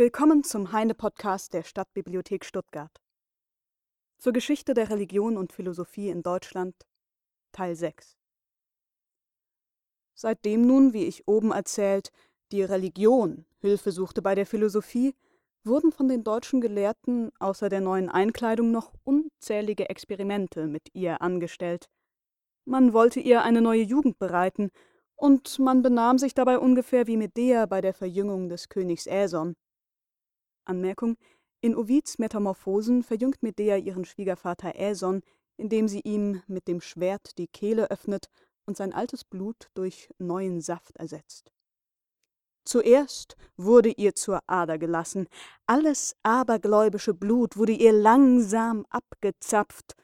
Willkommen zum Heine-Podcast der Stadtbibliothek Stuttgart. Zur Geschichte der Religion und Philosophie in Deutschland, Teil 6. Seitdem nun, wie ich oben erzählt, die Religion Hilfe suchte bei der Philosophie, wurden von den deutschen Gelehrten außer der neuen Einkleidung noch unzählige Experimente mit ihr angestellt. Man wollte ihr eine neue Jugend bereiten, und man benahm sich dabei ungefähr wie Medea bei der Verjüngung des Königs Äson. Anmerkung: In Ovids Metamorphosen verjüngt Medea ihren Schwiegervater Äson, indem sie ihm mit dem Schwert die Kehle öffnet und sein altes Blut durch neuen Saft ersetzt. Zuerst wurde ihr zur Ader gelassen, alles abergläubische Blut wurde ihr langsam abgezapft.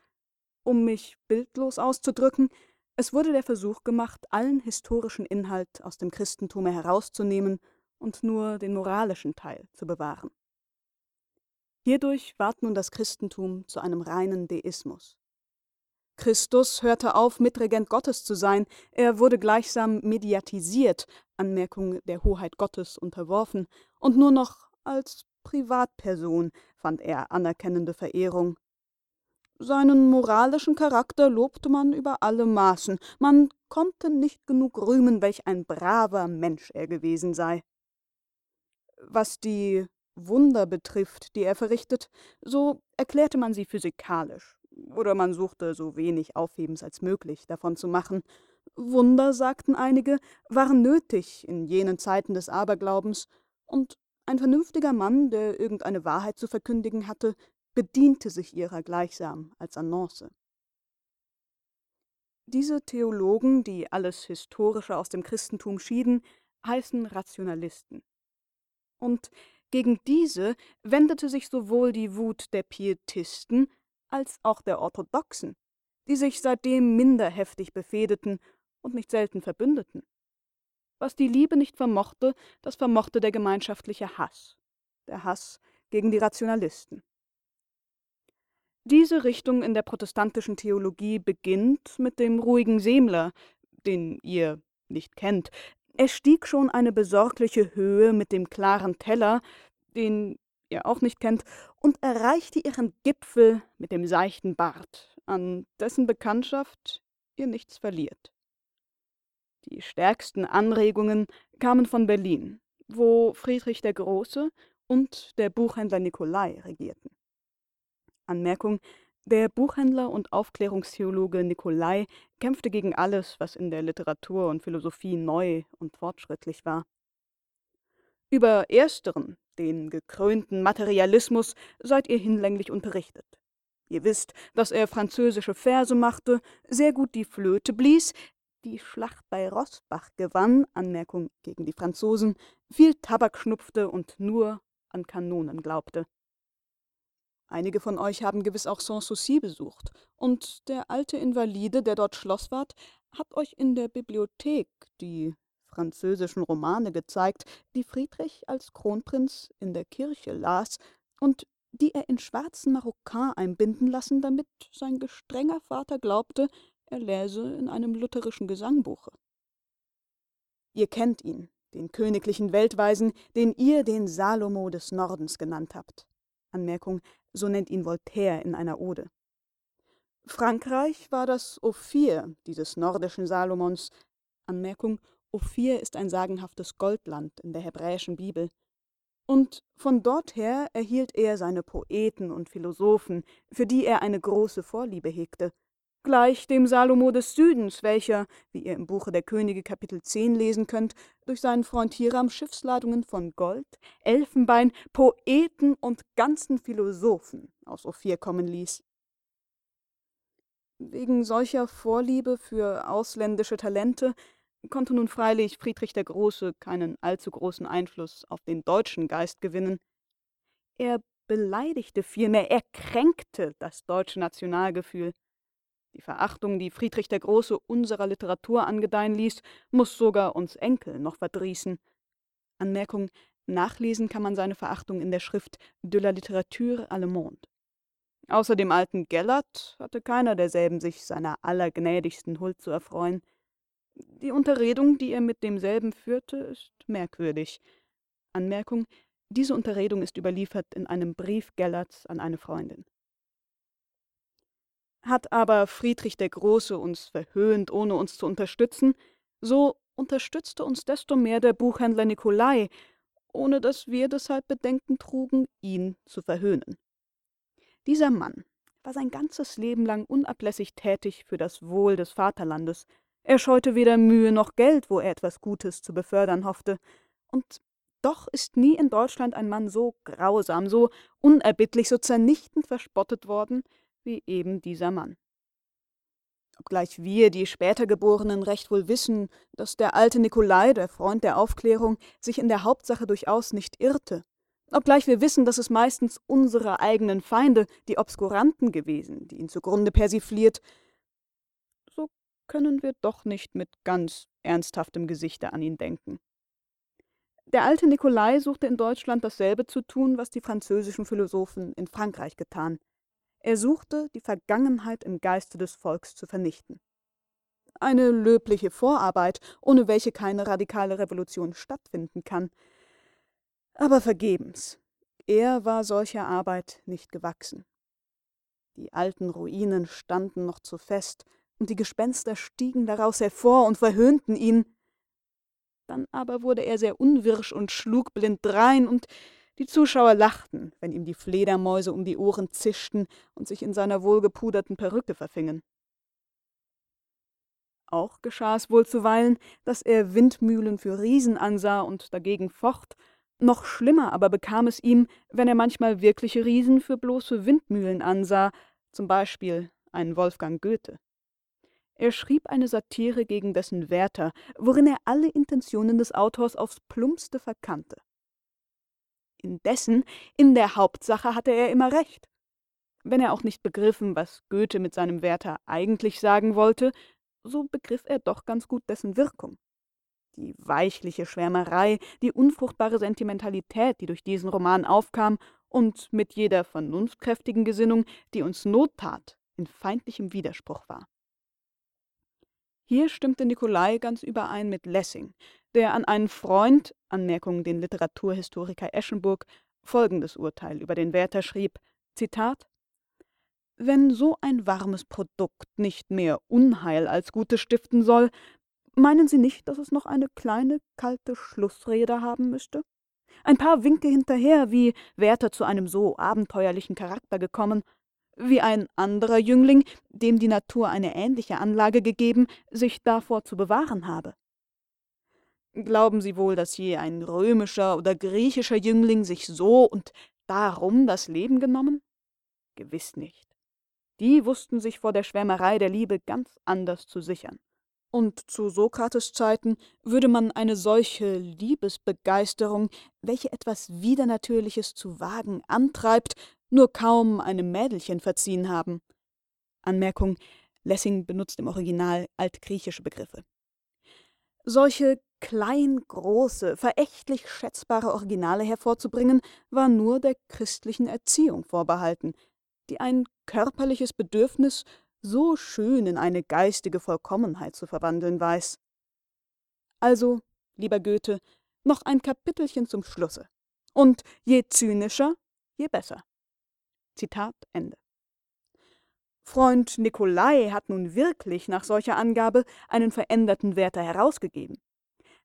Um mich bildlos auszudrücken, es wurde der Versuch gemacht, allen historischen Inhalt aus dem Christentum herauszunehmen und nur den moralischen Teil zu bewahren. Hierdurch ward nun das Christentum zu einem reinen Deismus. Christus hörte auf, Mitregent Gottes zu sein, er wurde gleichsam mediatisiert, Anmerkung der Hoheit Gottes unterworfen, und nur noch als Privatperson fand er anerkennende Verehrung. Seinen moralischen Charakter lobte man über alle Maßen, man konnte nicht genug rühmen, welch ein braver Mensch er gewesen sei. Was die Wunder betrifft, die er verrichtet, so erklärte man sie physikalisch, oder man suchte so wenig Aufhebens als möglich davon zu machen. Wunder, sagten einige, waren nötig in jenen Zeiten des Aberglaubens, und ein vernünftiger Mann, der irgendeine Wahrheit zu verkündigen hatte, bediente sich ihrer gleichsam als Annonce. Diese Theologen, die alles Historische aus dem Christentum schieden, heißen Rationalisten. Und gegen diese wendete sich sowohl die Wut der Pietisten als auch der Orthodoxen, die sich seitdem minder heftig befehdeten und nicht selten verbündeten. Was die Liebe nicht vermochte, das vermochte der gemeinschaftliche Hass, der Hass gegen die Rationalisten. Diese Richtung in der protestantischen Theologie beginnt mit dem ruhigen Semler, den ihr nicht kennt, er stieg schon eine besorgliche Höhe mit dem klaren Teller, den ihr auch nicht kennt, und erreichte ihren Gipfel mit dem seichten Bart, an dessen Bekanntschaft ihr nichts verliert. Die stärksten Anregungen kamen von Berlin, wo Friedrich der Große und der Buchhändler Nikolai regierten. Anmerkung der Buchhändler und Aufklärungstheologe Nicolai kämpfte gegen alles, was in der Literatur und Philosophie neu und fortschrittlich war. Über ersteren, den gekrönten Materialismus, seid ihr hinlänglich unterrichtet. Ihr wisst, dass er französische Verse machte, sehr gut die Flöte blies, die Schlacht bei Rossbach gewann, Anmerkung gegen die Franzosen, viel Tabak schnupfte und nur an Kanonen glaubte. Einige von euch haben gewiss auch Sanssouci besucht, und der alte Invalide, der dort Schlosswart, hat euch in der Bibliothek die französischen Romane gezeigt, die Friedrich als Kronprinz in der Kirche las und die er in schwarzen Marokkan einbinden lassen, damit sein gestrenger Vater glaubte, er läse in einem lutherischen Gesangbuche. Ihr kennt ihn, den königlichen Weltweisen, den ihr den Salomo des Nordens genannt habt. Anmerkung, so nennt ihn Voltaire in einer Ode. Frankreich war das Ophir dieses nordischen Salomons. Anmerkung, Ophir ist ein sagenhaftes Goldland in der hebräischen Bibel. Und von dorther erhielt er seine Poeten und Philosophen, für die er eine große Vorliebe hegte gleich dem Salomo des Südens, welcher, wie ihr im Buche der Könige Kapitel 10 lesen könnt, durch seinen Freund Hiram Schiffsladungen von Gold, Elfenbein, Poeten und ganzen Philosophen aus Ophir kommen ließ. Wegen solcher Vorliebe für ausländische Talente konnte nun freilich Friedrich der Große keinen allzu großen Einfluss auf den deutschen Geist gewinnen. Er beleidigte vielmehr, er kränkte das deutsche Nationalgefühl. Die Verachtung, die Friedrich der Große unserer Literatur angedeihen ließ, muss sogar uns Enkel noch verdrießen. Anmerkung: Nachlesen kann man seine Verachtung in der Schrift De la littérature allemande. Außer dem alten Gellert hatte keiner derselben sich seiner allergnädigsten Huld zu erfreuen. Die Unterredung, die er mit demselben führte, ist merkwürdig. Anmerkung: Diese Unterredung ist überliefert in einem Brief Gellerts an eine Freundin. Hat aber Friedrich der Große uns verhöhnt, ohne uns zu unterstützen, so unterstützte uns desto mehr der Buchhändler Nikolai, ohne dass wir deshalb Bedenken trugen, ihn zu verhöhnen. Dieser Mann war sein ganzes Leben lang unablässig tätig für das Wohl des Vaterlandes. Er scheute weder Mühe noch Geld, wo er etwas Gutes zu befördern hoffte. Und doch ist nie in Deutschland ein Mann so grausam, so unerbittlich, so zernichtend verspottet worden wie eben dieser Mann. Obgleich wir, die später Geborenen, recht wohl wissen, dass der alte Nikolai, der Freund der Aufklärung, sich in der Hauptsache durchaus nicht irrte, obgleich wir wissen, dass es meistens unsere eigenen Feinde, die Obskuranten gewesen, die ihn zugrunde persifliert, so können wir doch nicht mit ganz ernsthaftem Gesichte an ihn denken. Der alte Nikolai suchte in Deutschland dasselbe zu tun, was die französischen Philosophen in Frankreich getan. Er suchte, die Vergangenheit im Geiste des Volks zu vernichten. Eine löbliche Vorarbeit, ohne welche keine radikale Revolution stattfinden kann. Aber vergebens. Er war solcher Arbeit nicht gewachsen. Die alten Ruinen standen noch zu fest, und die Gespenster stiegen daraus hervor und verhöhnten ihn. Dann aber wurde er sehr unwirsch und schlug blind drein, und die Zuschauer lachten, wenn ihm die Fledermäuse um die Ohren zischten und sich in seiner wohlgepuderten Perücke verfingen. Auch geschah es wohl zuweilen, dass er Windmühlen für Riesen ansah und dagegen focht, noch schlimmer aber bekam es ihm, wenn er manchmal wirkliche Riesen für bloße Windmühlen ansah, zum Beispiel einen Wolfgang Goethe. Er schrieb eine Satire gegen dessen Werther, worin er alle Intentionen des Autors aufs plumpste verkannte. Indessen, in der Hauptsache hatte er immer recht. Wenn er auch nicht begriffen, was Goethe mit seinem Werther eigentlich sagen wollte, so begriff er doch ganz gut dessen Wirkung. Die weichliche Schwärmerei, die unfruchtbare Sentimentalität, die durch diesen Roman aufkam und mit jeder vernunftkräftigen Gesinnung, die uns Not tat, in feindlichem Widerspruch war. Hier stimmte Nikolai ganz überein mit Lessing, der an einen Freund, Anmerkung den Literaturhistoriker Eschenburg, folgendes Urteil über den Werther schrieb: Zitat Wenn so ein warmes Produkt nicht mehr Unheil als Gutes stiften soll, meinen Sie nicht, dass es noch eine kleine, kalte Schlussrede haben müsste? Ein paar Winke hinterher, wie Werther zu einem so abenteuerlichen Charakter gekommen, wie ein anderer Jüngling, dem die Natur eine ähnliche Anlage gegeben, sich davor zu bewahren habe. Glauben Sie wohl, dass je ein römischer oder griechischer Jüngling sich so und darum das Leben genommen? Gewiss nicht. Die wussten sich vor der Schwärmerei der Liebe ganz anders zu sichern. Und zu Sokrates Zeiten würde man eine solche Liebesbegeisterung, welche etwas Widernatürliches zu wagen antreibt, nur kaum einem Mädelchen verziehen haben. Anmerkung: Lessing benutzt im Original altgriechische Begriffe. Solche klein, große, verächtlich schätzbare Originale hervorzubringen, war nur der christlichen Erziehung vorbehalten, die ein körperliches Bedürfnis so schön in eine geistige Vollkommenheit zu verwandeln weiß. Also, lieber Goethe, noch ein Kapitelchen zum Schlusse. Und je zynischer, je besser. Zitat Ende. Freund Nikolai hat nun wirklich nach solcher Angabe einen veränderten Werther herausgegeben.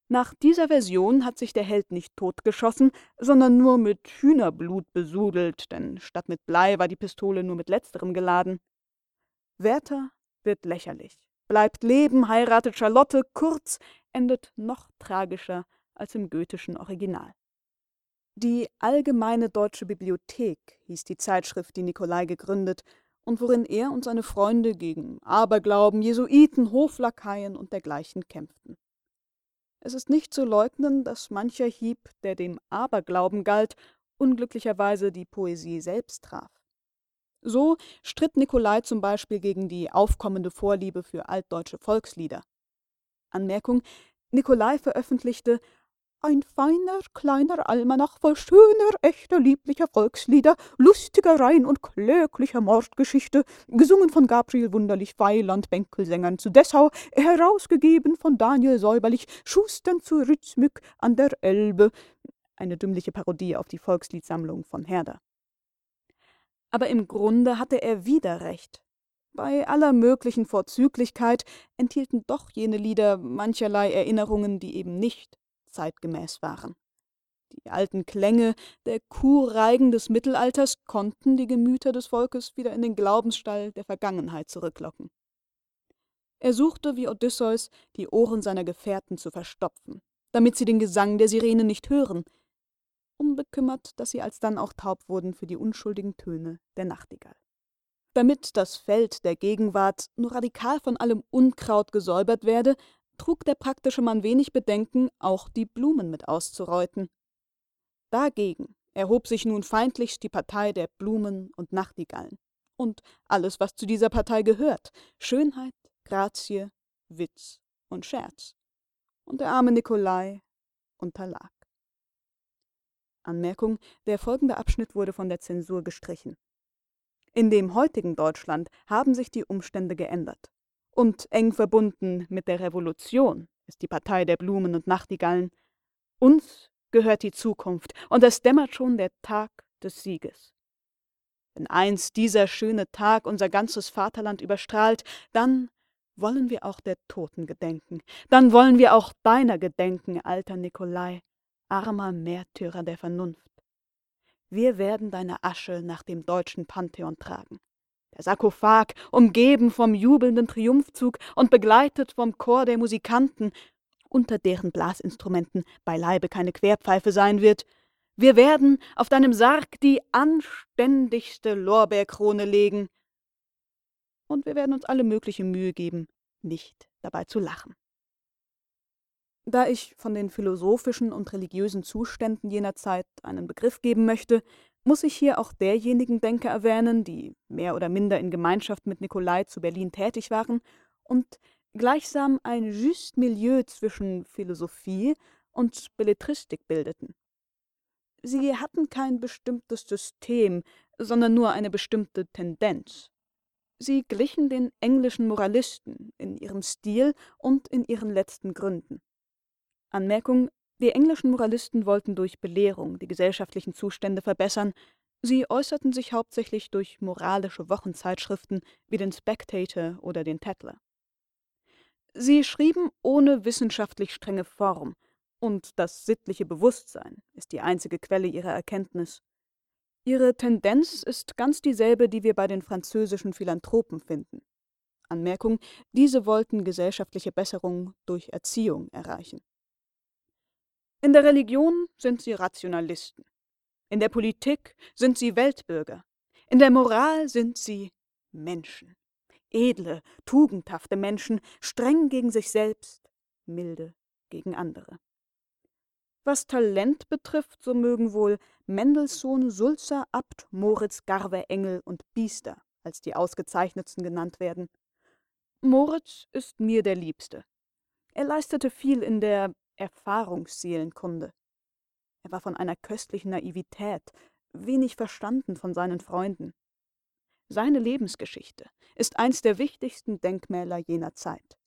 Nach dieser Version hat sich der Held nicht totgeschossen, sondern nur mit Hühnerblut besudelt, denn statt mit Blei war die Pistole nur mit letzterem geladen. Werther wird lächerlich, bleibt leben, heiratet Charlotte, kurz endet noch tragischer als im goethischen Original. Die Allgemeine Deutsche Bibliothek hieß die Zeitschrift, die Nikolai gegründet und worin er und seine Freunde gegen Aberglauben, Jesuiten, Hoflakaien und dergleichen kämpften. Es ist nicht zu leugnen, dass mancher Hieb, der dem Aberglauben galt, unglücklicherweise die Poesie selbst traf. So stritt Nikolai zum Beispiel gegen die aufkommende Vorliebe für altdeutsche Volkslieder. Anmerkung: Nikolai veröffentlichte ein feiner, kleiner Almanach voll schöner, echter, lieblicher Volkslieder, lustiger Rein und kläglicher Mordgeschichte, gesungen von Gabriel Wunderlich Weiland Bänkelsängern zu Dessau, herausgegeben von Daniel Säuberlich, Schustern zu Ritzmück an der Elbe. eine dümmliche Parodie auf die Volksliedsammlung von Herder. Aber im Grunde hatte er wieder recht. Bei aller möglichen Vorzüglichkeit enthielten doch jene Lieder mancherlei Erinnerungen, die eben nicht zeitgemäß waren. Die alten Klänge der Kuhreigen des Mittelalters konnten die Gemüter des Volkes wieder in den Glaubensstall der Vergangenheit zurücklocken. Er suchte wie Odysseus, die Ohren seiner Gefährten zu verstopfen, damit sie den Gesang der Sirene nicht hören, unbekümmert, dass sie alsdann auch taub wurden für die unschuldigen Töne der Nachtigall. Damit das Feld der Gegenwart nur radikal von allem Unkraut gesäubert werde, trug der praktische Mann wenig Bedenken, auch die Blumen mit auszureuten. Dagegen erhob sich nun feindlichst die Partei der Blumen und Nachtigallen und alles, was zu dieser Partei gehört, Schönheit, Grazie, Witz und Scherz. Und der arme Nikolai unterlag. Anmerkung: Der folgende Abschnitt wurde von der Zensur gestrichen. In dem heutigen Deutschland haben sich die Umstände geändert. Und eng verbunden mit der Revolution ist die Partei der Blumen und Nachtigallen. Uns gehört die Zukunft, und es dämmert schon der Tag des Sieges. Wenn einst dieser schöne Tag unser ganzes Vaterland überstrahlt, dann wollen wir auch der Toten gedenken, dann wollen wir auch deiner gedenken, alter Nikolai, armer Märtyrer der Vernunft. Wir werden deine Asche nach dem deutschen Pantheon tragen. Der Sarkophag, umgeben vom jubelnden Triumphzug und begleitet vom Chor der Musikanten, unter deren Blasinstrumenten beileibe keine Querpfeife sein wird, wir werden auf deinem Sarg die anständigste Lorbeerkrone legen, und wir werden uns alle mögliche Mühe geben, nicht dabei zu lachen. Da ich von den philosophischen und religiösen Zuständen jener Zeit einen Begriff geben möchte, muss ich hier auch derjenigen Denker erwähnen, die mehr oder minder in Gemeinschaft mit Nikolai zu Berlin tätig waren und gleichsam ein juste milieu zwischen Philosophie und Belletristik bildeten. Sie hatten kein bestimmtes System, sondern nur eine bestimmte Tendenz. Sie glichen den englischen Moralisten in ihrem Stil und in ihren letzten Gründen. Anmerkung: Die englischen Moralisten wollten durch Belehrung die gesellschaftlichen Zustände verbessern, sie äußerten sich hauptsächlich durch moralische Wochenzeitschriften wie den Spectator oder den Tatler. Sie schrieben ohne wissenschaftlich strenge Form, und das sittliche Bewusstsein ist die einzige Quelle ihrer Erkenntnis. Ihre Tendenz ist ganz dieselbe, die wir bei den französischen Philanthropen finden. Anmerkung: Diese wollten gesellschaftliche Besserung durch Erziehung erreichen. In der Religion sind sie Rationalisten. In der Politik sind sie Weltbürger. In der Moral sind sie Menschen. Edle, tugendhafte Menschen, streng gegen sich selbst, milde gegen andere. Was Talent betrifft, so mögen wohl Mendelssohn, Sulzer, Abt, Moritz, Garve, Engel und Biester als die ausgezeichnetsten genannt werden. Moritz ist mir der Liebste. Er leistete viel in der Erfahrungsseelenkunde. Er war von einer köstlichen Naivität, wenig verstanden von seinen Freunden. Seine Lebensgeschichte ist eins der wichtigsten Denkmäler jener Zeit.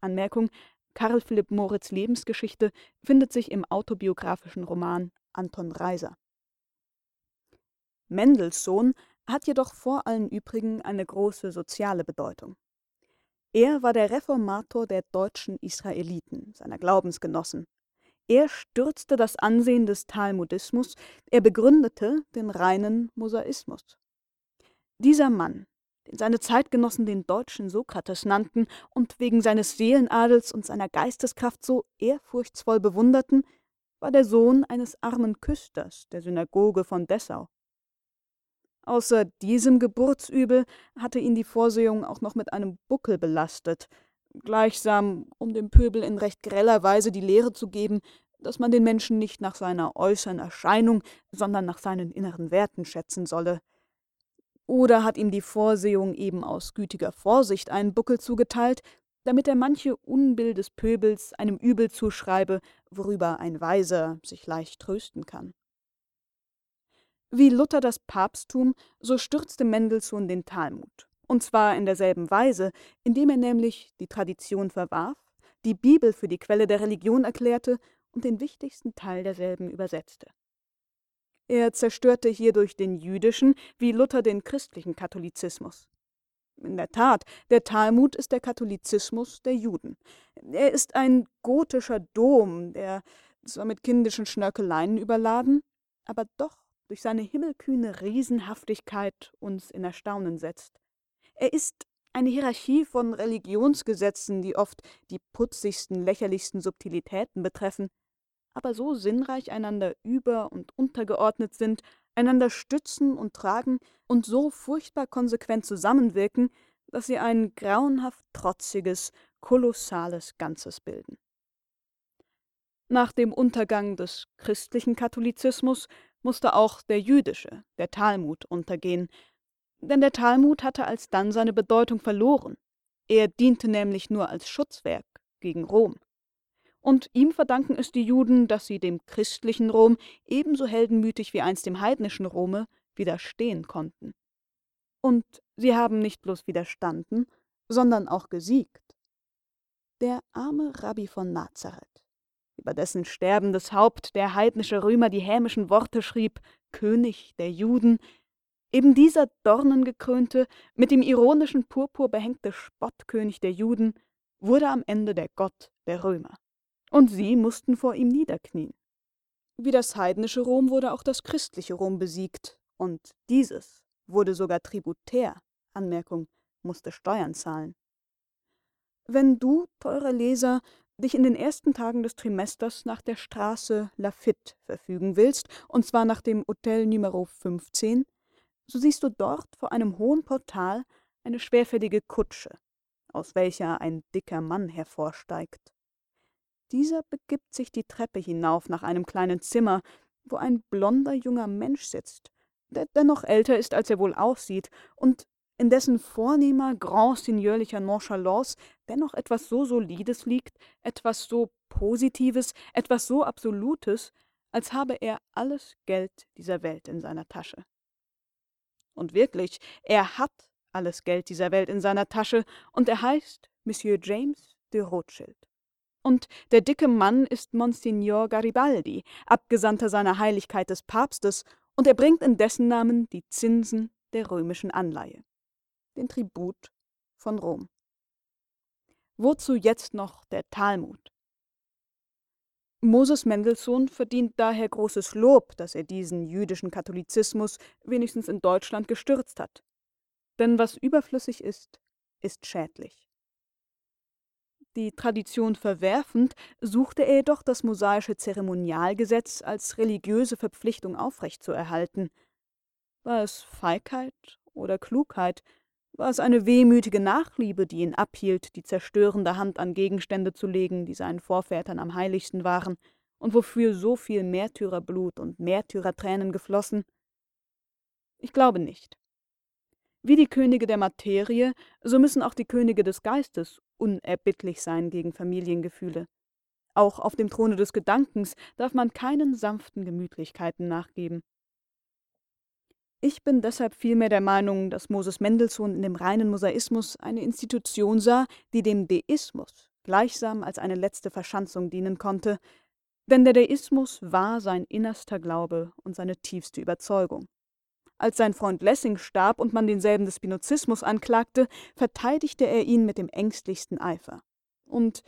Anmerkung: Karl Philipp Moritz Lebensgeschichte findet sich im autobiografischen Roman Anton Reiser. Mendelssohn hat jedoch vor allen übrigen eine große soziale Bedeutung. Er war der Reformator der deutschen Israeliten, seiner Glaubensgenossen. Er stürzte das Ansehen des Talmudismus, er begründete den reinen Mosaismus. Dieser Mann, den seine Zeitgenossen den deutschen Sokrates nannten und wegen seines Seelenadels und seiner Geisteskraft so ehrfurchtsvoll bewunderten, war der Sohn eines armen Küsters der Synagoge von Dessau. Außer diesem Geburtsübel hatte ihn die Vorsehung auch noch mit einem Buckel belastet, gleichsam um dem Pöbel in recht greller Weise die Lehre zu geben, dass man den Menschen nicht nach seiner äußeren Erscheinung, sondern nach seinen inneren Werten schätzen solle. Oder hat ihm die Vorsehung eben aus gütiger Vorsicht einen Buckel zugeteilt, damit er manche Unbill des Pöbels einem Übel zuschreibe, worüber ein Weiser sich leicht trösten kann. Wie Luther das Papsttum, so stürzte Mendelssohn den Talmud. Und zwar in derselben Weise, indem er nämlich die Tradition verwarf, die Bibel für die Quelle der Religion erklärte und den wichtigsten Teil derselben übersetzte. Er zerstörte hierdurch den jüdischen wie Luther den christlichen Katholizismus. In der Tat, der Talmud ist der Katholizismus der Juden. Er ist ein gotischer Dom, der zwar mit kindischen Schnörkeleien überladen, aber doch durch seine himmelkühne Riesenhaftigkeit uns in Erstaunen setzt. Er ist eine Hierarchie von Religionsgesetzen, die oft die putzigsten, lächerlichsten Subtilitäten betreffen, aber so sinnreich einander über und untergeordnet sind, einander stützen und tragen und so furchtbar konsequent zusammenwirken, dass sie ein grauenhaft trotziges, kolossales Ganzes bilden. Nach dem Untergang des christlichen Katholizismus musste auch der jüdische, der Talmud, untergehen, denn der Talmud hatte alsdann seine Bedeutung verloren. Er diente nämlich nur als Schutzwerk gegen Rom und ihm verdanken es die Juden, dass sie dem christlichen Rom ebenso heldenmütig wie einst dem heidnischen Rome widerstehen konnten. Und sie haben nicht bloß widerstanden, sondern auch gesiegt. Der arme Rabbi von Nazareth, über dessen sterbendes Haupt der heidnische Römer die hämischen Worte schrieb, König der Juden, eben dieser dornengekrönte, mit dem ironischen Purpur behängte Spottkönig der Juden, wurde am Ende der Gott der Römer und sie mussten vor ihm niederknien. Wie das heidnische Rom wurde auch das christliche Rom besiegt, und dieses wurde sogar tributär, Anmerkung, musste Steuern zahlen. Wenn du, teurer Leser, dich in den ersten Tagen des Trimesters nach der Straße Lafitte verfügen willst, und zwar nach dem Hotel Numero 15, so siehst du dort vor einem hohen Portal eine schwerfällige Kutsche, aus welcher ein dicker Mann hervorsteigt. Dieser begibt sich die Treppe hinauf nach einem kleinen Zimmer, wo ein blonder junger Mensch sitzt, der dennoch älter ist, als er wohl aussieht, und in dessen vornehmer, grandsigneurlicher Nonchalance dennoch etwas so Solides liegt, etwas so Positives, etwas so Absolutes, als habe er alles Geld dieser Welt in seiner Tasche. Und wirklich, er hat alles Geld dieser Welt in seiner Tasche, und er heißt Monsieur James de Rothschild und der dicke Mann ist Monsignor Garibaldi, Abgesandter seiner Heiligkeit des Papstes, und er bringt in dessen Namen die Zinsen der römischen Anleihe, den Tribut von Rom. Wozu jetzt noch der Talmud? Moses Mendelssohn verdient daher großes Lob, dass er diesen jüdischen Katholizismus wenigstens in Deutschland gestürzt hat. Denn was überflüssig ist, ist schädlich. Die Tradition verwerfend, suchte er jedoch das mosaische Zeremonialgesetz als religiöse Verpflichtung aufrechtzuerhalten. War es Feigheit oder Klugheit? War es eine wehmütige Nachliebe, die ihn abhielt, die zerstörende Hand an Gegenstände zu legen, die seinen Vorvätern am heiligsten waren und wofür so viel Märtyrerblut und Märtyrertränen geflossen? Ich glaube nicht. Wie die Könige der Materie, so müssen auch die Könige des Geistes unerbittlich sein gegen Familiengefühle. Auch auf dem Throne des Gedankens darf man keinen sanften Gemütlichkeiten nachgeben. Ich bin deshalb vielmehr der Meinung, dass Moses Mendelssohn in dem reinen Mosaismus eine Institution sah, die dem Deismus gleichsam als eine letzte Verschanzung dienen konnte, denn der Deismus war sein innerster Glaube und seine tiefste Überzeugung. Als sein Freund Lessing starb und man denselben des Spinozismus anklagte, verteidigte er ihn mit dem ängstlichsten Eifer. Und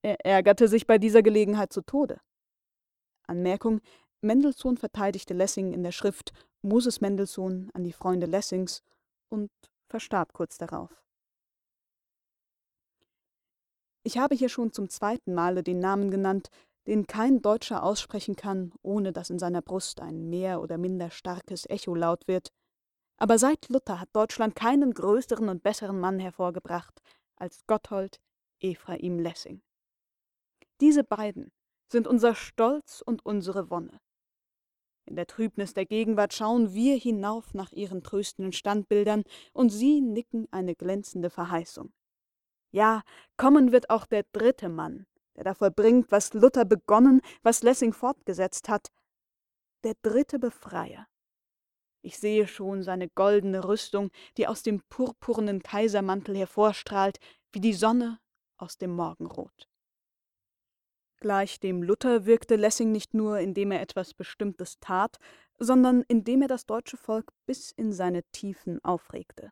er ärgerte sich bei dieser Gelegenheit zu Tode. Anmerkung: Mendelssohn verteidigte Lessing in der Schrift Moses Mendelssohn an die Freunde Lessings und verstarb kurz darauf. Ich habe hier schon zum zweiten Male den Namen genannt, den kein Deutscher aussprechen kann, ohne dass in seiner Brust ein mehr oder minder starkes Echo laut wird. Aber seit Luther hat Deutschland keinen größeren und besseren Mann hervorgebracht als Gotthold Ephraim Lessing. Diese beiden sind unser Stolz und unsere Wonne. In der Trübnis der Gegenwart schauen wir hinauf nach ihren tröstenden Standbildern, und sie nicken eine glänzende Verheißung. Ja, kommen wird auch der dritte Mann, der da vollbringt, was Luther begonnen, was Lessing fortgesetzt hat. Der dritte Befreier. Ich sehe schon seine goldene Rüstung, die aus dem purpurnen Kaisermantel hervorstrahlt, wie die Sonne aus dem Morgenrot. Gleich dem Luther wirkte Lessing nicht nur, indem er etwas Bestimmtes tat, sondern indem er das deutsche Volk bis in seine Tiefen aufregte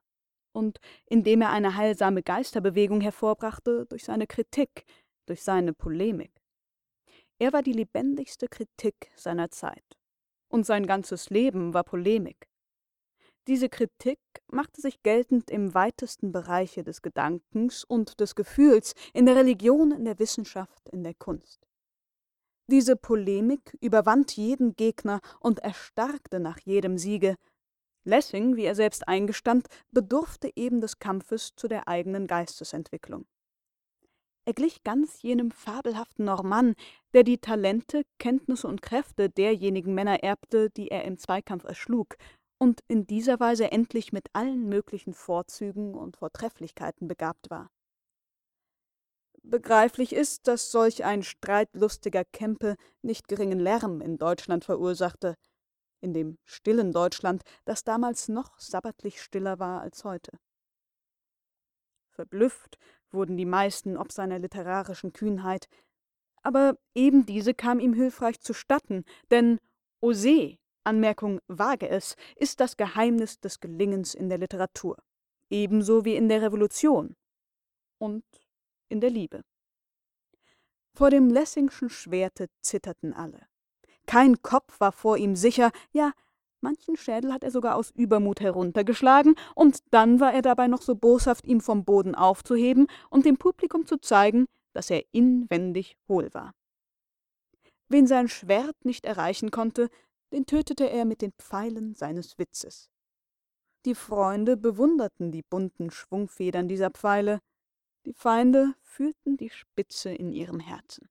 und indem er eine heilsame Geisterbewegung hervorbrachte durch seine Kritik, durch seine Polemik. Er war die lebendigste Kritik seiner Zeit, und sein ganzes Leben war Polemik. Diese Kritik machte sich geltend im weitesten Bereiche des Gedankens und des Gefühls, in der Religion, in der Wissenschaft, in der Kunst. Diese Polemik überwand jeden Gegner und erstarkte nach jedem Siege. Lessing, wie er selbst eingestand, bedurfte eben des Kampfes zu der eigenen Geistesentwicklung. Er glich ganz jenem fabelhaften Normann, der die Talente, Kenntnisse und Kräfte derjenigen Männer erbte, die er im Zweikampf erschlug, und in dieser Weise endlich mit allen möglichen Vorzügen und Vortrefflichkeiten begabt war. Begreiflich ist, dass solch ein streitlustiger Kempe nicht geringen Lärm in Deutschland verursachte, in dem stillen Deutschland, das damals noch sabbatlich stiller war als heute. Verblüfft wurden die meisten ob seiner literarischen Kühnheit, aber eben diese kam ihm hilfreich zustatten, denn Ose, Anmerkung wage es, ist das Geheimnis des Gelingens in der Literatur, ebenso wie in der Revolution und in der Liebe. Vor dem Lessingschen Schwerte zitterten alle. Kein Kopf war vor ihm sicher, ja, manchen Schädel hat er sogar aus Übermut heruntergeschlagen, und dann war er dabei noch so boshaft, ihm vom Boden aufzuheben und dem Publikum zu zeigen, dass er inwendig hohl war. Wen sein Schwert nicht erreichen konnte, den tötete er mit den Pfeilen seines Witzes. Die Freunde bewunderten die bunten Schwungfedern dieser Pfeile, die Feinde fühlten die Spitze in ihrem Herzen.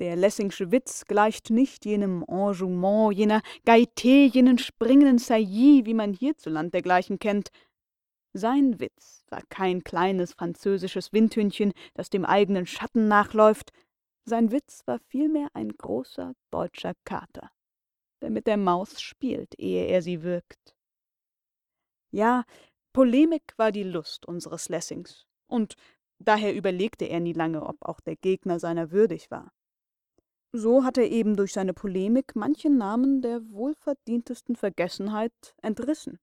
Der Lessingsche Witz gleicht nicht jenem Enjouement, jener Gaieté, jenen springenden Saillie, wie man hierzuland dergleichen kennt. Sein Witz war kein kleines französisches Windhündchen, das dem eigenen Schatten nachläuft. Sein Witz war vielmehr ein großer deutscher Kater, der mit der Maus spielt, ehe er sie wirkt. Ja, Polemik war die Lust unseres Lessings, und daher überlegte er nie lange, ob auch der Gegner seiner würdig war. So hat er eben durch seine Polemik manchen Namen der wohlverdientesten Vergessenheit entrissen.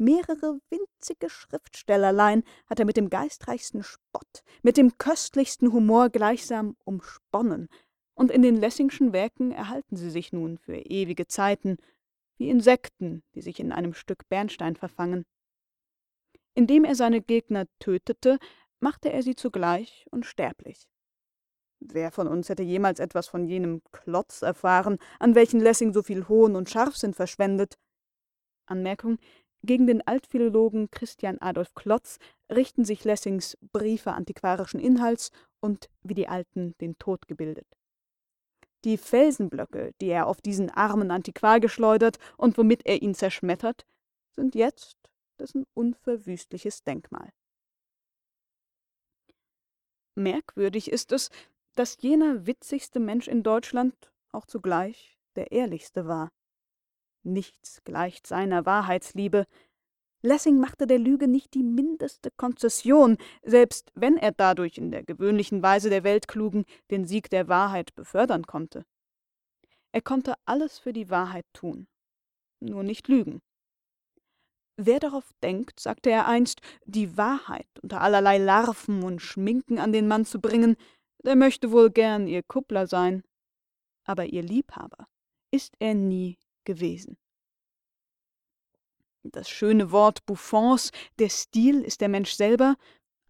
Mehrere winzige Schriftstellerlein hat er mit dem geistreichsten Spott, mit dem köstlichsten Humor gleichsam umsponnen, und in den Lessingschen Werken erhalten sie sich nun für ewige Zeiten, wie Insekten, die sich in einem Stück Bernstein verfangen. Indem er seine Gegner tötete, machte er sie zugleich unsterblich. Wer von uns hätte jemals etwas von jenem Klotz erfahren, an welchen Lessing so viel Hohn und Scharfsinn verschwendet? Anmerkung: Gegen den Altphilologen Christian Adolf Klotz richten sich Lessings Briefe antiquarischen Inhalts und wie die Alten den Tod gebildet. Die Felsenblöcke, die er auf diesen armen Antiquar geschleudert und womit er ihn zerschmettert, sind jetzt dessen unverwüstliches Denkmal. Merkwürdig ist es, dass jener witzigste Mensch in Deutschland auch zugleich der ehrlichste war. Nichts gleicht seiner Wahrheitsliebe. Lessing machte der Lüge nicht die mindeste Konzession, selbst wenn er dadurch in der gewöhnlichen Weise der Weltklugen den Sieg der Wahrheit befördern konnte. Er konnte alles für die Wahrheit tun, nur nicht lügen. Wer darauf denkt, sagte er einst, die Wahrheit unter allerlei Larven und Schminken an den Mann zu bringen, der möchte wohl gern ihr Kuppler sein. Aber ihr Liebhaber ist er nie gewesen. Das schöne Wort Buffons, der Stil ist der Mensch selber,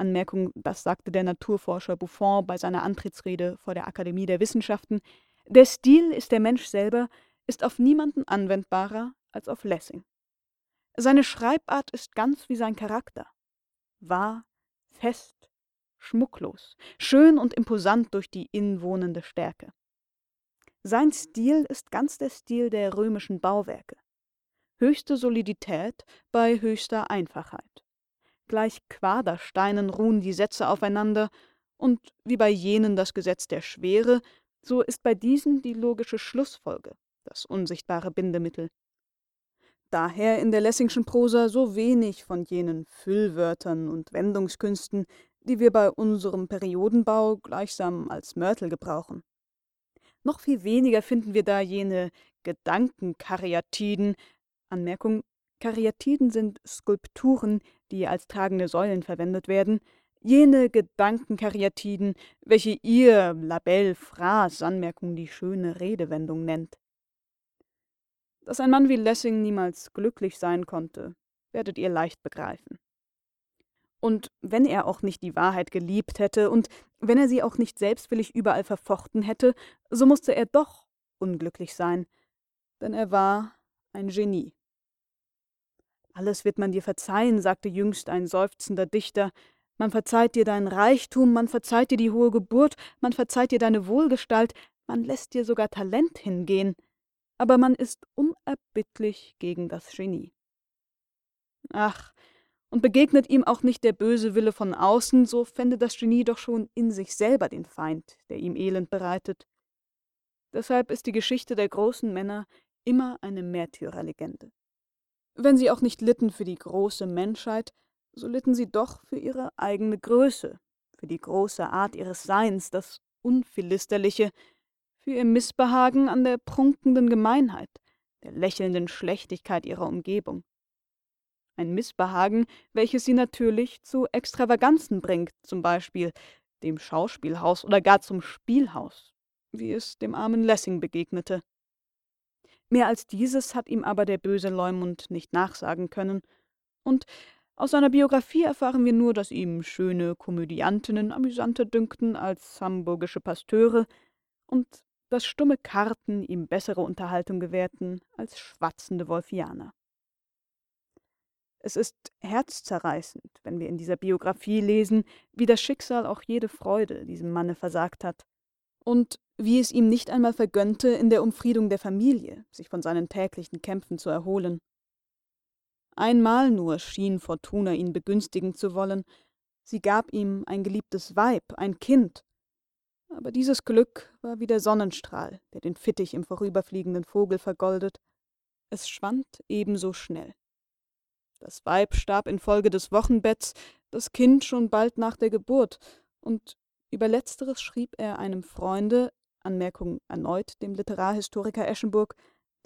Anmerkung, das sagte der Naturforscher Buffon bei seiner Antrittsrede vor der Akademie der Wissenschaften, der Stil ist der Mensch selber, ist auf niemanden anwendbarer als auf Lessing. Seine Schreibart ist ganz wie sein Charakter. Wahr, fest, schmucklos, schön und imposant durch die inwohnende Stärke. Sein Stil ist ganz der Stil der römischen Bauwerke. Höchste Solidität bei höchster Einfachheit. Gleich Quadersteinen ruhen die Sätze aufeinander, und wie bei jenen das Gesetz der Schwere, so ist bei diesen die logische Schlussfolge, das unsichtbare Bindemittel. Daher in der Lessingschen Prosa so wenig von jenen Füllwörtern und Wendungskünsten, die wir bei unserem Periodenbau gleichsam als Mörtel gebrauchen. Noch viel weniger finden wir da jene Gedankenkaryatiden, Anmerkung, Karyatiden sind Skulpturen, die als tragende Säulen verwendet werden, jene Gedankenkaryatiden, welche ihr Labelle Phrase Anmerkung die schöne Redewendung nennt. Dass ein Mann wie Lessing niemals glücklich sein konnte, werdet ihr leicht begreifen. Und wenn er auch nicht die Wahrheit geliebt hätte und wenn er sie auch nicht selbstwillig überall verfochten hätte, so musste er doch unglücklich sein, denn er war ein Genie. Alles wird man dir verzeihen, sagte jüngst ein seufzender Dichter, man verzeiht dir deinen Reichtum, man verzeiht dir die hohe Geburt, man verzeiht dir deine Wohlgestalt, man lässt dir sogar Talent hingehen, aber man ist unerbittlich gegen das Genie. Ach, und begegnet ihm auch nicht der böse Wille von außen, so fände das Genie doch schon in sich selber den Feind, der ihm Elend bereitet. Deshalb ist die Geschichte der großen Männer immer eine Märtyrerlegende. Wenn sie auch nicht litten für die große Menschheit, so litten sie doch für ihre eigene Größe, für die große Art ihres Seins, das Unphilisterliche, für ihr Missbehagen an der prunkenden Gemeinheit, der lächelnden Schlechtigkeit ihrer Umgebung ein Missbehagen, welches sie natürlich zu Extravaganzen bringt, zum Beispiel dem Schauspielhaus oder gar zum Spielhaus, wie es dem armen Lessing begegnete. Mehr als dieses hat ihm aber der böse Leumund nicht nachsagen können, und aus seiner Biografie erfahren wir nur, dass ihm schöne Komödiantinnen amüsanter dünkten als hamburgische Pasteure und dass stumme Karten ihm bessere Unterhaltung gewährten als schwatzende Wolfianer. Es ist herzzerreißend, wenn wir in dieser Biografie lesen, wie das Schicksal auch jede Freude diesem Manne versagt hat und wie es ihm nicht einmal vergönnte, in der Umfriedung der Familie sich von seinen täglichen Kämpfen zu erholen. Einmal nur schien Fortuna ihn begünstigen zu wollen, sie gab ihm ein geliebtes Weib, ein Kind, aber dieses Glück war wie der Sonnenstrahl, der den Fittich im vorüberfliegenden Vogel vergoldet, es schwand ebenso schnell. Das Weib starb infolge des Wochenbetts, das Kind schon bald nach der Geburt, und über letzteres schrieb er einem Freunde, Anmerkung erneut dem Literarhistoriker Eschenburg,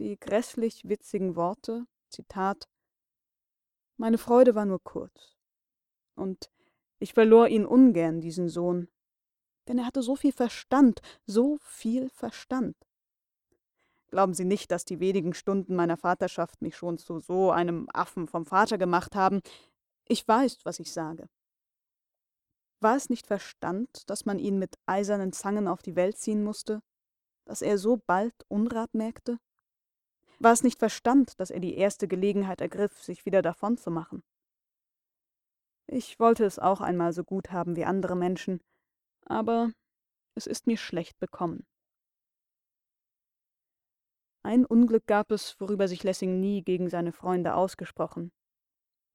die grässlich witzigen Worte, Zitat, Meine Freude war nur kurz, und ich verlor ihn ungern, diesen Sohn, denn er hatte so viel Verstand, so viel Verstand. Glauben Sie nicht, dass die wenigen Stunden meiner Vaterschaft mich schon zu so einem Affen vom Vater gemacht haben. Ich weiß, was ich sage. War es nicht Verstand, dass man ihn mit eisernen Zangen auf die Welt ziehen musste, dass er so bald Unrat merkte? War es nicht Verstand, dass er die erste Gelegenheit ergriff, sich wieder davon zu machen? Ich wollte es auch einmal so gut haben wie andere Menschen, aber es ist mir schlecht bekommen. Ein Unglück gab es, worüber sich Lessing nie gegen seine Freunde ausgesprochen.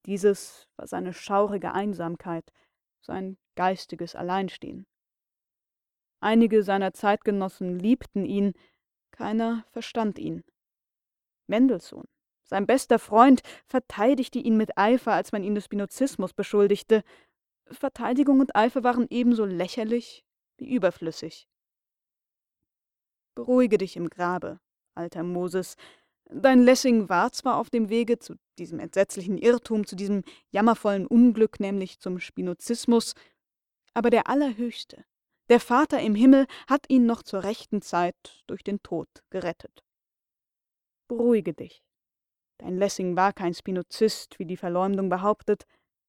Dieses war seine schaurige Einsamkeit, sein geistiges Alleinstehen. Einige seiner Zeitgenossen liebten ihn, keiner verstand ihn. Mendelssohn, sein bester Freund, verteidigte ihn mit Eifer, als man ihn des Spinozismus beschuldigte. Verteidigung und Eifer waren ebenso lächerlich wie überflüssig. Beruhige dich im Grabe, alter Moses. Dein Lessing war zwar auf dem Wege zu diesem entsetzlichen Irrtum, zu diesem jammervollen Unglück, nämlich zum Spinozismus, aber der Allerhöchste, der Vater im Himmel, hat ihn noch zur rechten Zeit durch den Tod gerettet. Beruhige dich. Dein Lessing war kein Spinozist, wie die Verleumdung behauptet.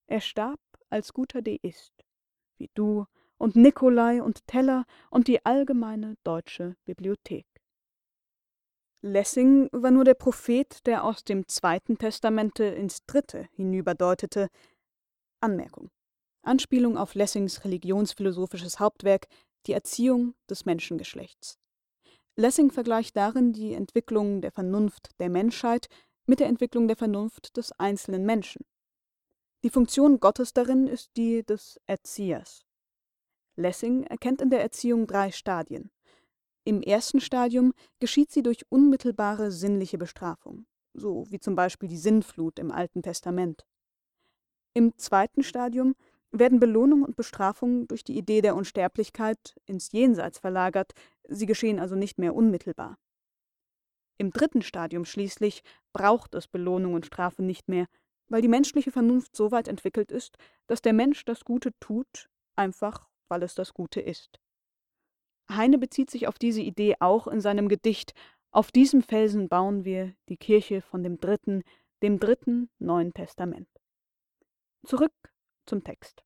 Er starb als guter Deist, wie du und Nikolai und Teller und die allgemeine deutsche Bibliothek. Lessing war nur der Prophet, der aus dem Zweiten Testamente ins Dritte hinüberdeutete. Anmerkung. Anspielung auf Lessings religionsphilosophisches Hauptwerk Die Erziehung des Menschengeschlechts. Lessing vergleicht darin die Entwicklung der Vernunft der Menschheit mit der Entwicklung der Vernunft des einzelnen Menschen. Die Funktion Gottes darin ist die des Erziehers. Lessing erkennt in der Erziehung drei Stadien. Im ersten Stadium geschieht sie durch unmittelbare sinnliche Bestrafung, so wie zum Beispiel die Sinnflut im Alten Testament. Im zweiten Stadium werden Belohnung und Bestrafung durch die Idee der Unsterblichkeit ins Jenseits verlagert, sie geschehen also nicht mehr unmittelbar. Im dritten Stadium schließlich braucht es Belohnung und Strafe nicht mehr, weil die menschliche Vernunft so weit entwickelt ist, dass der Mensch das Gute tut, einfach weil es das Gute ist. Heine bezieht sich auf diese Idee auch in seinem Gedicht Auf diesem Felsen bauen wir die Kirche von dem dritten, dem dritten Neuen Testament. Zurück zum Text.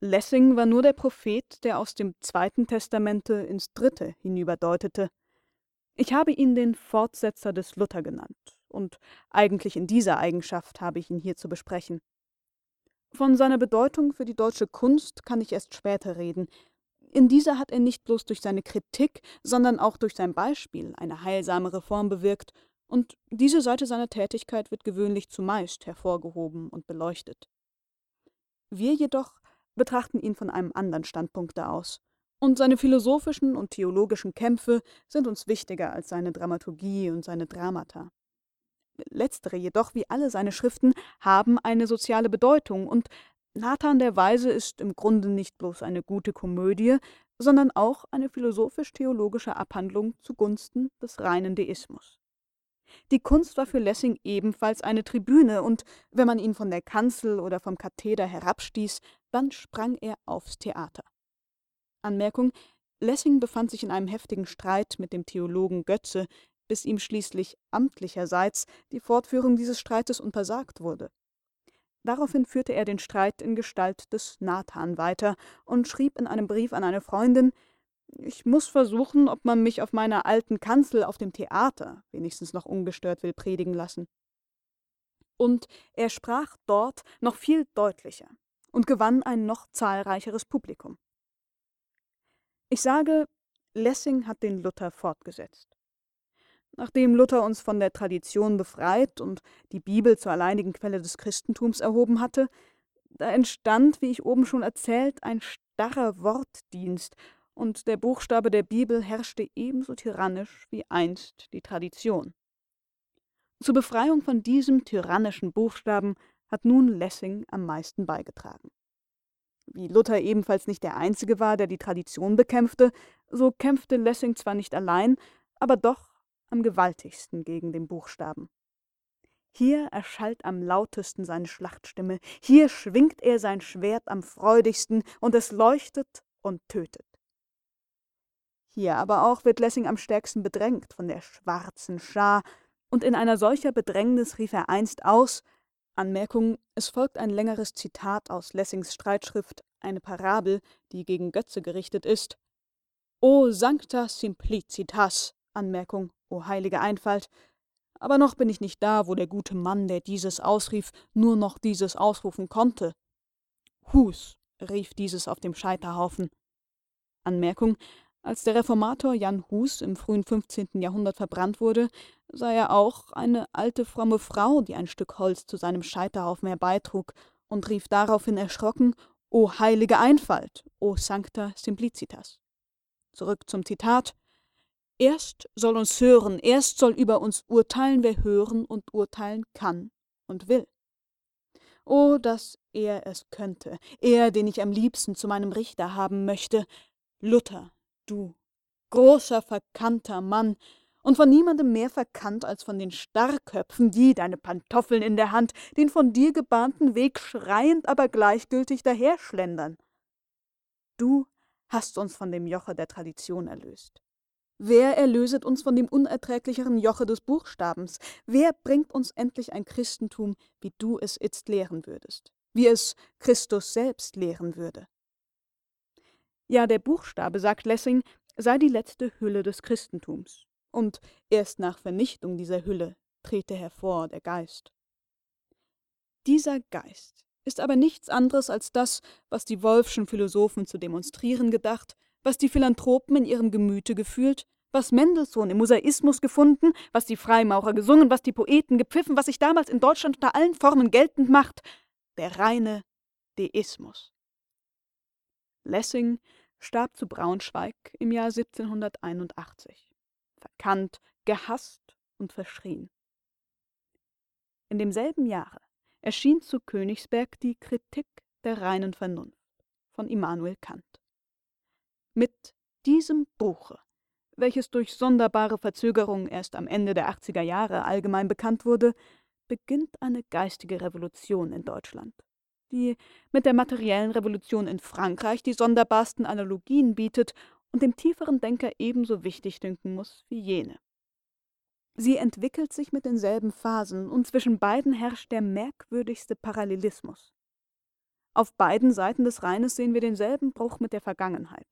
Lessing war nur der Prophet, der aus dem Zweiten Testamente ins Dritte hinüberdeutete. Ich habe ihn den Fortsetzer des Luther genannt, und eigentlich in dieser Eigenschaft habe ich ihn hier zu besprechen. Von seiner Bedeutung für die deutsche Kunst kann ich erst später reden. In dieser hat er nicht bloß durch seine Kritik, sondern auch durch sein Beispiel eine heilsame Reform bewirkt und diese Seite seiner Tätigkeit wird gewöhnlich zumeist hervorgehoben und beleuchtet. Wir jedoch betrachten ihn von einem anderen Standpunkte aus, und seine philosophischen und theologischen Kämpfe sind uns wichtiger als seine Dramaturgie und seine Dramata. Letztere jedoch, wie alle seine Schriften, haben eine soziale Bedeutung, und Nathan der Weise ist im Grunde nicht bloß eine gute Komödie, sondern auch eine philosophisch-theologische Abhandlung zugunsten des reinen Deismus. Die Kunst war für Lessing ebenfalls eine Tribüne, und wenn man ihn von der Kanzel oder vom Katheder herabstieß, dann sprang er aufs Theater. Anmerkung: Lessing befand sich in einem heftigen Streit mit dem Theologen Götze, bis ihm schließlich amtlicherseits die Fortführung dieses Streites untersagt wurde. Daraufhin führte er den Streit in Gestalt des Nathan weiter und schrieb in einem Brief an eine Freundin ich muss versuchen, ob man mich auf meiner alten Kanzel auf dem Theater wenigstens noch ungestört will predigen lassen. Und er sprach dort noch viel deutlicher und gewann ein noch zahlreicheres Publikum. Ich sage, Lessing hat den Luther fortgesetzt. Nachdem Luther uns von der Tradition befreit und die Bibel zur alleinigen Quelle des Christentums erhoben hatte, da entstand, wie ich oben schon erzählt, ein starrer Wortdienst und der Buchstabe der Bibel herrschte ebenso tyrannisch wie einst die Tradition. Zur Befreiung von diesem tyrannischen Buchstaben hat nun Lessing am meisten beigetragen. Wie Luther ebenfalls nicht der Einzige war, der die Tradition bekämpfte, so kämpfte Lessing zwar nicht allein, aber doch am gewaltigsten gegen den Buchstaben. Hier erschallt am lautesten seine Schlachtstimme, hier schwingt er sein Schwert am freudigsten, und es leuchtet und tötet. Hier aber auch wird Lessing am stärksten bedrängt von der schwarzen Schar, und in einer solcher Bedrängnis rief er einst aus Anmerkung, es folgt ein längeres Zitat aus Lessings Streitschrift, eine Parabel, die gegen Götze gerichtet ist. O sancta simplicitas, Anmerkung, o heilige Einfalt, aber noch bin ich nicht da, wo der gute Mann, der dieses ausrief, nur noch dieses ausrufen konnte. Hus, rief dieses auf dem Scheiterhaufen. Anmerkung, als der Reformator Jan Hus im frühen 15. Jahrhundert verbrannt wurde, sah er auch eine alte fromme Frau, die ein Stück Holz zu seinem Scheiterhaufen herbeitrug, und rief daraufhin erschrocken: O heilige Einfalt, o sancta simplicitas. Zurück zum Zitat. Erst soll uns hören, erst soll über uns urteilen, wer hören und urteilen kann und will. O, dass er es könnte, er, den ich am liebsten zu meinem Richter haben möchte, Luther, Du, großer, verkannter Mann, und von niemandem mehr verkannt als von den Starrköpfen, die, deine Pantoffeln in der Hand, den von dir gebahnten Weg schreiend, aber gleichgültig daherschlendern. Du hast uns von dem Joche der Tradition erlöst. Wer erlöset uns von dem unerträglicheren Joche des Buchstabens? Wer bringt uns endlich ein Christentum, wie du es itzt lehren würdest, wie es Christus selbst lehren würde? Ja, der Buchstabe, sagt Lessing, sei die letzte Hülle des Christentums, und erst nach Vernichtung dieser Hülle trete hervor der Geist. Dieser Geist ist aber nichts anderes als das, was die Wolfschen Philosophen zu demonstrieren gedacht, was die Philanthropen in ihrem Gemüte gefühlt, was Mendelssohn im Mosaismus gefunden, was die Freimaurer gesungen, was die Poeten gepfiffen, was sich damals in Deutschland unter allen Formen geltend macht, der reine Deismus. Lessing starb zu Braunschweig im Jahr 1781. Verkannt, gehasst und verschrien. In demselben Jahre erschien zu Königsberg die Kritik der reinen Vernunft von Immanuel Kant. Mit diesem Buche, welches durch sonderbare Verzögerung erst am Ende der 80er Jahre allgemein bekannt wurde, beginnt eine geistige Revolution in Deutschland, die mit der materiellen Revolution in Frankreich die sonderbarsten Analogien bietet und dem tieferen Denker ebenso wichtig dünken muss wie jene. Sie entwickelt sich mit denselben Phasen, und zwischen beiden herrscht der merkwürdigste Parallelismus. Auf beiden Seiten des Rheines sehen wir denselben Bruch mit der Vergangenheit.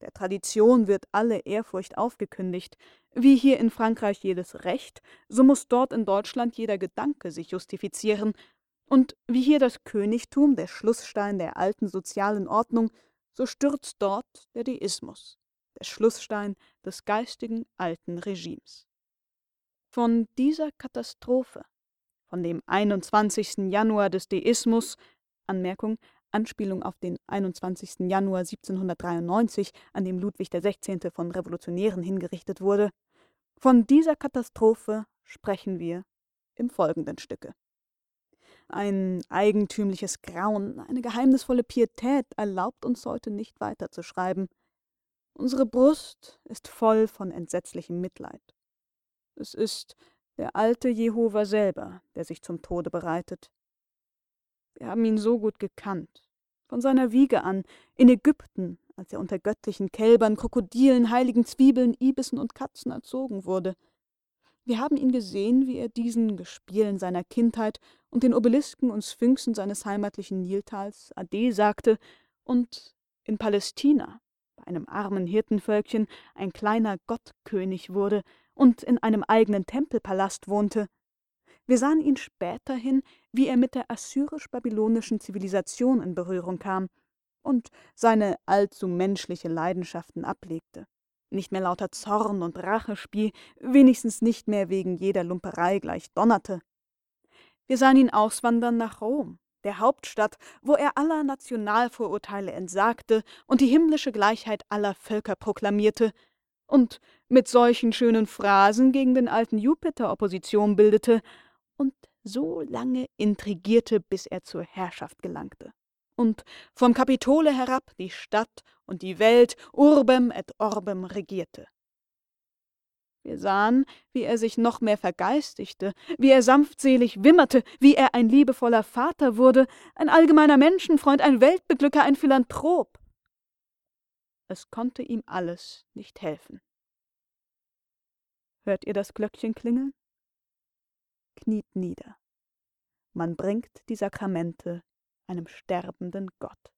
Der Tradition wird alle Ehrfurcht aufgekündigt. Wie hier in Frankreich jedes Recht, so muss dort in Deutschland jeder Gedanke sich justifizieren. Und wie hier das Königtum der Schlussstein der alten sozialen Ordnung, so stürzt dort der Deismus, der Schlussstein des geistigen alten Regimes. Von dieser Katastrophe, von dem 21. Januar des Deismus, Anmerkung, Anspielung auf den 21. Januar 1793, an dem Ludwig XVI. von Revolutionären hingerichtet wurde, von dieser Katastrophe sprechen wir im folgenden Stücke. Ein eigentümliches Grauen, eine geheimnisvolle Pietät erlaubt uns heute nicht weiterzuschreiben. Unsere Brust ist voll von entsetzlichem Mitleid. Es ist der alte Jehova selber, der sich zum Tode bereitet. Wir haben ihn so gut gekannt, von seiner Wiege an, in Ägypten, als er unter göttlichen Kälbern, Krokodilen, heiligen Zwiebeln, Ibissen und Katzen erzogen wurde. Wir haben ihn gesehen, wie er diesen Gespielen seiner Kindheit und den Obelisken und Sphinxen seines heimatlichen Niltals Ade sagte und in Palästina, bei einem armen Hirtenvölkchen, ein kleiner Gottkönig wurde, und in einem eigenen Tempelpalast wohnte. Wir sahen ihn späterhin, wie er mit der assyrisch-babylonischen Zivilisation in Berührung kam und seine allzu menschliche Leidenschaften ablegte. Nicht mehr lauter Zorn und Rachespiel, wenigstens nicht mehr wegen jeder Lumperei gleich donnerte. Wir sahen ihn auswandern nach Rom, der Hauptstadt, wo er aller Nationalvorurteile entsagte und die himmlische Gleichheit aller Völker proklamierte, und mit solchen schönen Phrasen gegen den alten Jupiter Opposition bildete und so lange intrigierte, bis er zur Herrschaft gelangte und vom Kapitole herab die Stadt und die Welt urbem et orbem regierte. Wir sahen, wie er sich noch mehr vergeistigte, wie er sanftselig wimmerte, wie er ein liebevoller Vater wurde, ein allgemeiner Menschenfreund, ein Weltbeglücker, ein Philanthrop. Es konnte ihm alles nicht helfen. Hört ihr das Glöckchen klingeln? Kniet nieder. Man bringt die Sakramente einem sterbenden Gott.